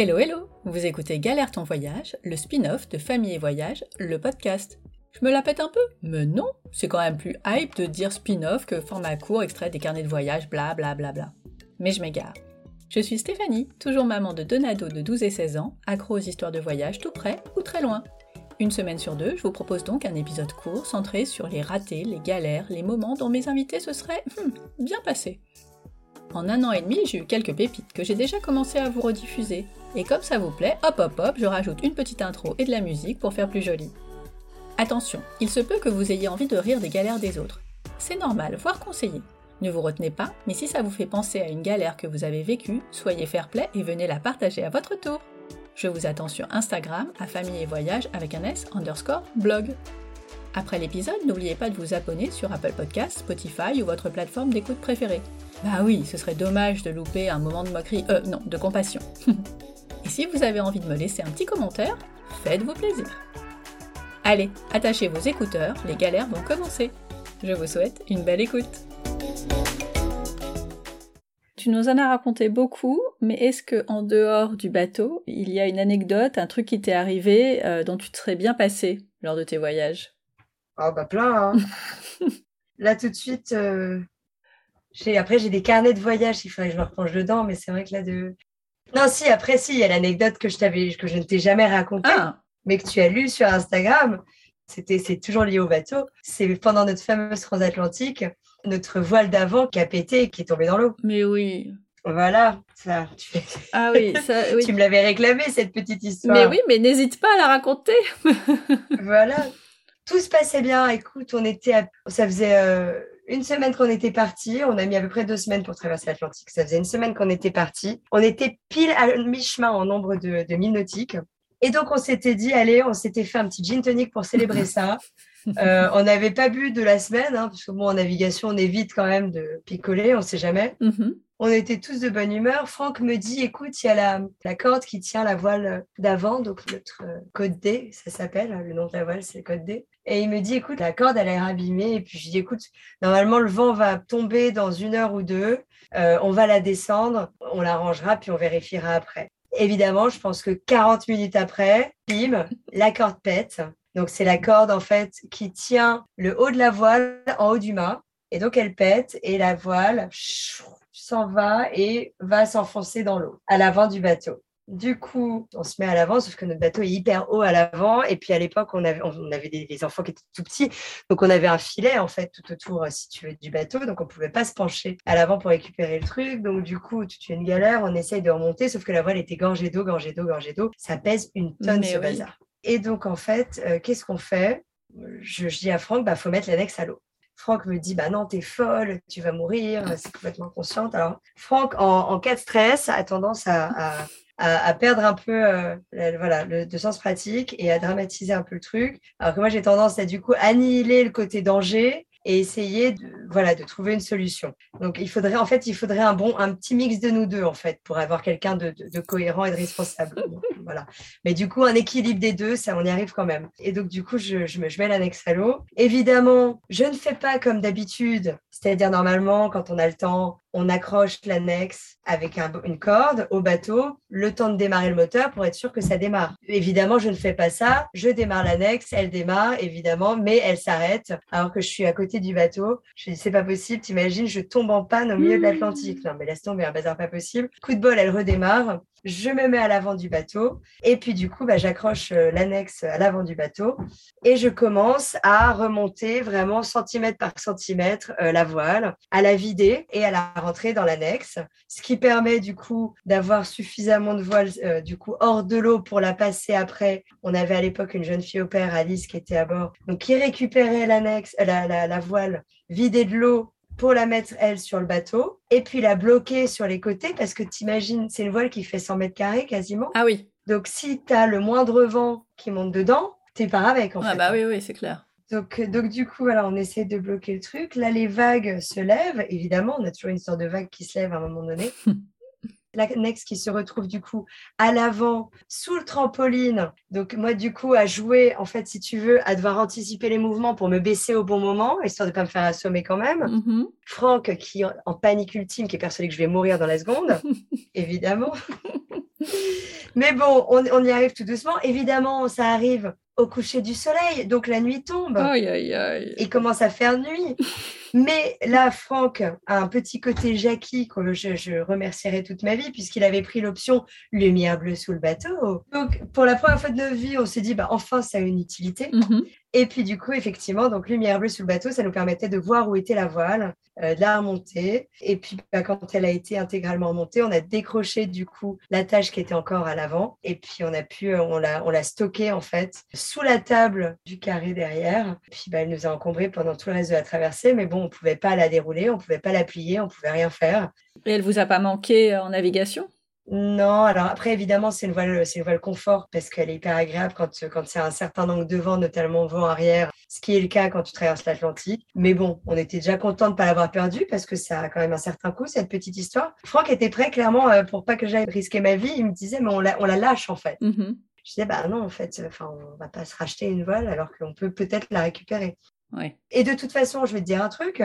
Hello hello Vous écoutez Galère ton voyage, le spin-off de Famille et Voyage, le podcast. Je me la pète un peu Mais non C'est quand même plus hype de dire spin-off que format court extrait des carnets de voyage, bla bla bla bla. Mais je m'égare. Je suis Stéphanie, toujours maman de deux de 12 et 16 ans, accro aux histoires de voyage tout près ou très loin. Une semaine sur deux, je vous propose donc un épisode court centré sur les ratés, les galères, les moments dont mes invités se seraient hmm, bien passés. En un an et demi, j'ai eu quelques pépites que j'ai déjà commencé à vous rediffuser. Et comme ça vous plaît, hop hop hop, je rajoute une petite intro et de la musique pour faire plus joli. Attention, il se peut que vous ayez envie de rire des galères des autres. C'est normal, voire conseillé. Ne vous retenez pas, mais si ça vous fait penser à une galère que vous avez vécue, soyez fair play et venez la partager à votre tour. Je vous attends sur Instagram à famille et voyage avec un S underscore blog. Après l'épisode, n'oubliez pas de vous abonner sur Apple Podcasts, Spotify ou votre plateforme d'écoute préférée. Bah oui, ce serait dommage de louper un moment de moquerie, euh non, de compassion. Et si vous avez envie de me laisser un petit commentaire, faites-vous plaisir. Allez, attachez vos écouteurs, les galères vont commencer. Je vous souhaite une belle écoute. Tu nous en as raconté beaucoup, mais est-ce que en dehors du bateau, il y a une anecdote, un truc qui t'est arrivé euh, dont tu te serais bien passé lors de tes voyages? Ah bah plein. Hein. Là tout de suite, euh, après j'ai des carnets de voyage, il faudrait que je me replonge dedans, mais c'est vrai que là de non, si, après, si, il y a l'anecdote que je t'avais, que je ne t'ai jamais racontée, Ah, mais que tu as lue sur Instagram. C'était, c'est toujours lié au bateau. C'est pendant notre fameuse transatlantique, notre voile d'avant qui a pété et qui est tombé dans l'eau. mais oui. Voilà, ça, tu, Ah oui, ça, oui. tu me l'avais réclamé, cette petite histoire. Mais oui, mais n'hésite pas à la raconter. Voilà. Tout se passait bien. Écoute, on était à- ça faisait euh, une semaine qu'on était parti. On a mis à peu près deux semaines pour traverser l'Atlantique. Ça faisait une semaine qu'on était parti. On était pile à mi-chemin en nombre de, de milles nautiques. Et donc, on s'était dit, allez, on s'était fait un petit gin tonic pour célébrer ça. Euh, on n'avait pas bu de la semaine, hein, parce que bon, en navigation, on évite quand même de picoler, on sait jamais. Mhm. On était tous de bonne humeur. Franck me dit, écoute, il y a la, la corde qui tient la voile d'avant, donc notre euh, code D, ça s'appelle, hein, le nom de la voile, c'est le code D. Et il me dit, écoute, la corde, elle est abîmée. Et puis je dis, écoute, normalement, le vent va tomber dans une heure ou deux. Euh, on va la descendre, on la rangera, puis on vérifiera après. Évidemment, je pense que 40 minutes après, bim, la corde pète. Donc, c'est la corde, en fait, qui tient le haut de la voile en haut du mât. Et donc, elle pète et la voile s'en va et va s'enfoncer dans l'eau à l'avant du bateau. Du coup, on se met à l'avant, sauf que notre bateau est hyper haut à l'avant. Et puis à l'époque, on avait, on avait des, des enfants qui étaient tout petits. Donc on avait un filet, en fait, tout autour, euh, si tu veux, du bateau. Donc on ne pouvait pas se pencher à l'avant pour récupérer le truc. Donc du coup, tu as une galère, on essaye de remonter, sauf que la voile était gorgée d'eau, gorgée d'eau, gorgée d'eau. Ça pèse une tonne, Mais ce oui. bazar. Et donc, en fait, euh, qu'est-ce qu'on fait? Je, je dis à Franck, bah, faut mettre l'annexe à l'eau. Franck me dit, bah non, t'es folle, tu vas mourir, c'est complètement consciente. Alors, Franck, en, en cas de stress, a tendance à, à, à- à perdre un peu euh, la- voilà, le, de sens pratique et à dramatiser un peu le truc. Alors que moi, j'ai tendance à du coup annihiler le côté danger et essayer de, voilà, de trouver une solution. Donc, il faudrait, en fait, il faudrait un bon, un petit mix de nous deux, en fait, pour avoir quelqu'un de, de- de cohérent et de responsable. Voilà. Mais du coup, un équilibre des deux, ça, on y arrive quand même. Et donc, du coup, je, je, me, je mets l'annexe à l'eau. Évidemment, je ne fais pas comme d'habitude. C'est-à-dire, normalement, quand on a le temps, on accroche l'annexe avec un- une corde au bateau, le temps de démarrer le moteur pour être sûr que ça démarre. Évidemment, je ne fais pas ça. Je démarre l'annexe, elle démarre, évidemment, mais elle s'arrête alors que je suis à côté du bateau. Je dis, c'est pas possible, t'imagines, je tombe en panne au milieu de l'Atlantique. Non, mais laisse tomber, un bazar pas possible. Coup de bol, elle redémarre. Je me mets à l'avant du bateau et puis du coup, bah, j'accroche euh, l'annexe à l'avant du bateau et je commence à remonter vraiment centimètre par centimètre euh, la voile, à la vider et à la rentrer dans l'annexe, ce qui permet du coup d'avoir suffisamment de voile euh, du coup hors de l'eau pour la passer après. On avait à l'époque une jeune fille au père, Alice, qui était à bord, donc qui récupérait l'annexe, la, la, la voile vidée de l'eau pour la mettre, elle, sur le bateau, et puis la bloquer sur les côtés, parce que t'imagines, c'est une voile qui fait 100 mètres carrés quasiment. Ah oui. Donc, si tu as le moindre vent qui monte dedans, t'es pas avec, en Ah fait. bah oui, oui, c'est clair. Donc, euh, donc, du coup, voilà, on essaie de bloquer le truc. Là, les vagues se lèvent. Évidemment, on a toujours une sorte de vague qui se lève à un moment donné. L'annexe qui se retrouve du coup à l'avant, sous le trampoline. Donc, moi, du coup, à jouer, en fait, si tu veux, à devoir anticiper les mouvements pour me baisser au bon moment, histoire de pas me faire assommer quand même. Mhm. Franck, qui en- en panique ultime, qui est persuadé que je vais mourir dans la seconde, évidemment. Mais bon, on, on y arrive tout doucement. Évidemment, ça arrive au coucher du soleil, donc la nuit tombe. Aïe, aïe, aïe. Il commence à faire nuit. Mais là, Franck a un petit côté Jackie que je, je remercierai toute ma vie puisqu'il avait pris l'option lumière bleue sous le bateau. Donc, pour la première fois de notre vie, on s'est dit, bah, enfin, ça a une utilité. Mhm. Et puis, du coup, effectivement, donc lumière bleue sous le bateau, ça nous permettait de voir où était la voile, euh, de la remonter. Et puis, bah, quand elle a été intégralement montée, on a décroché, du coup, la tâche qui était encore à l'avant. Et puis, on a pu, euh, on l'a, on l'a stockée, en fait, sous la table du carré derrière. Puis, bah, elle nous a encombrés pendant tout le reste de la traversée. Mais bon, on pouvait pas la dérouler, on pouvait pas la plier, on pouvait rien faire. Et elle vous a pas manqué en navigation? Non, alors après, évidemment, c'est une voile, c'est une voile confort parce qu'elle est hyper agréable quand, quand c'est un certain angle de vent, notamment vent arrière, ce qui est le cas quand tu traverses l'Atlantique. Mais bon, on était déjà content de ne pas l'avoir perdue parce que ça a quand même un certain coût, cette petite histoire. Franck était prêt, clairement, euh, pour pas que j'aille risquer ma vie. Il me disait, mais on la, on la lâche, en fait. Mhm. Je disais, bah non, en fait, enfin, on va pas se racheter une voile alors qu'on peut peut-être la récupérer. Ouais. Et de toute façon, je vais te dire un truc,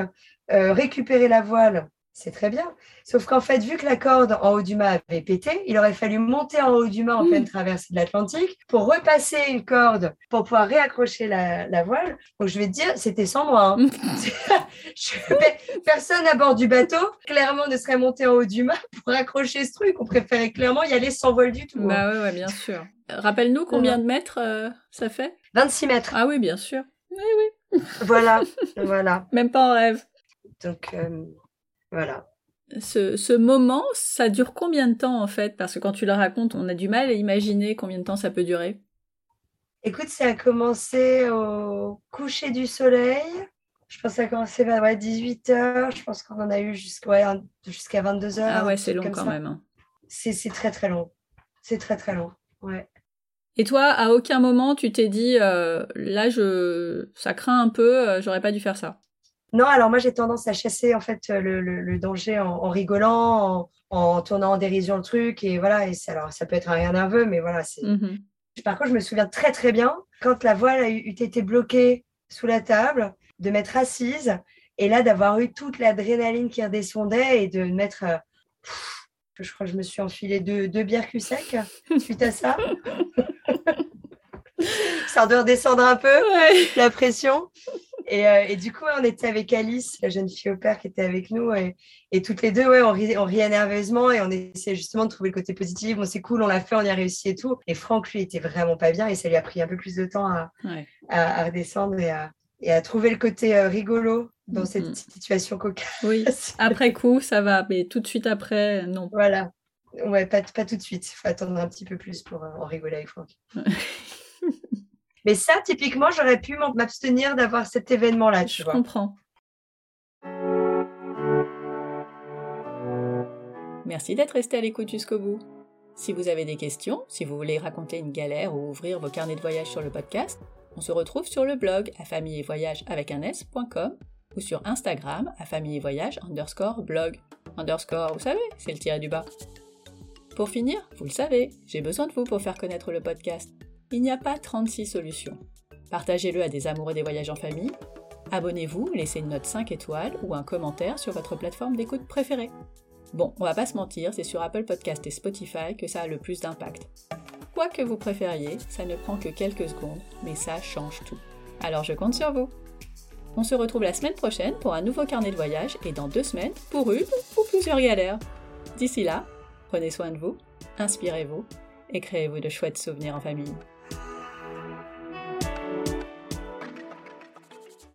euh, récupérer la voile, c'est très bien. Sauf qu'en fait, vu que la corde en haut du mât avait pété, il aurait fallu monter en haut du mât en pleine traversée de l'Atlantique pour repasser une corde pour pouvoir réaccrocher la, la voile. Donc je vais te dire, c'était sans moi. hein. Je- Personne à bord du bateau, clairement, ne serait monté en haut du mât pour accrocher ce truc. On préférait clairement y aller sans vol du tout. hein. Bah ouais, ouais, bien sûr. Rappelle-nous combien de mètres euh, ça fait? 26 mètres. Ah oui, bien sûr. Voilà, voilà. Même pas en rêve. Donc euh, voilà. Ce, ce moment, ça dure combien de temps en fait? Parce que quand tu le racontes, on a du mal à imaginer combien de temps ça peut durer. Écoute, ça a commencé au coucher du soleil. Je pense que ça a commencé vers 18h. Je pense qu'on en a eu jusqu'à ouais, jusqu'à 22h. Ah ouais, c'est long quand ça. même. hein. C'est c'est très très long. C'est très très long. Ouais. Et toi, à aucun moment, tu t'es dit, euh, là, je, ça craint un peu, euh, j'aurais pas dû faire ça? Non, alors moi j'ai tendance à chasser en fait le, le- le danger en, en rigolant, en, en tournant en dérision le truc et voilà. Et ça, alors ça peut être un rien nerveux, mais voilà. C'est. Mhm. Par contre, je me souviens très très bien quand la voile a eut été bloquée sous la table, de m'être assise et là d'avoir eu toute l'adrénaline qui redescendait et de mettre. euh, pff, je crois que je me suis enfilé deux, deux bières cul sec suite à ça. ça doit redescendre un peu Ouais. la pression. Et, euh, et du coup, on était avec Alice, la jeune fille au père qui était avec nous. Et, et toutes les deux, ouais, on, riait, on riait nerveusement et on essayait justement de trouver le côté positif. Bon, c'est cool, on l'a fait, on y a réussi et tout. Et Franck, lui, était vraiment pas bien et ça lui a pris un peu plus de temps à, Ouais. à, à redescendre et à, et à trouver le côté euh, rigolo dans Mhm. cette situation cocasse. Oui. Après coup, ça va, mais tout de suite après, non. Voilà. Ouais, pas, pas tout de suite. Il faut attendre un petit peu plus pour euh, en rigoler avec Franck. Mais ça, typiquement, j'aurais pu m'abstenir d'avoir cet événement-là, tu Je vois. comprends. Merci d'être resté à l'écoute jusqu'au bout. Si vous avez des questions, si vous voulez raconter une galère ou ouvrir vos carnets de voyage sur le podcast, on se retrouve sur le blog à famille et voyage avec un s.com ou sur Instagram à famille et voyage underscore blog. Underscore, vous savez, c'est le tiré du bas. Pour finir, vous le savez, j'ai besoin de vous pour faire connaître le podcast. Il n'y a pas 36 solutions. Partagez-le à des amoureux des voyages en famille. Abonnez-vous, laissez une note 5 étoiles ou un commentaire sur votre plateforme d'écoute préférée. Bon, on va pas se mentir, c'est sur Apple Podcast et Spotify que ça a le plus d'impact. Quoi que vous préfériez, ça ne prend que quelques secondes, mais ça change tout. Alors je compte sur vous. On se retrouve la semaine prochaine pour un nouveau carnet de voyage et dans deux semaines pour une ou plusieurs galères. D'ici là, prenez soin de vous, inspirez-vous et créez-vous de chouettes souvenirs en famille.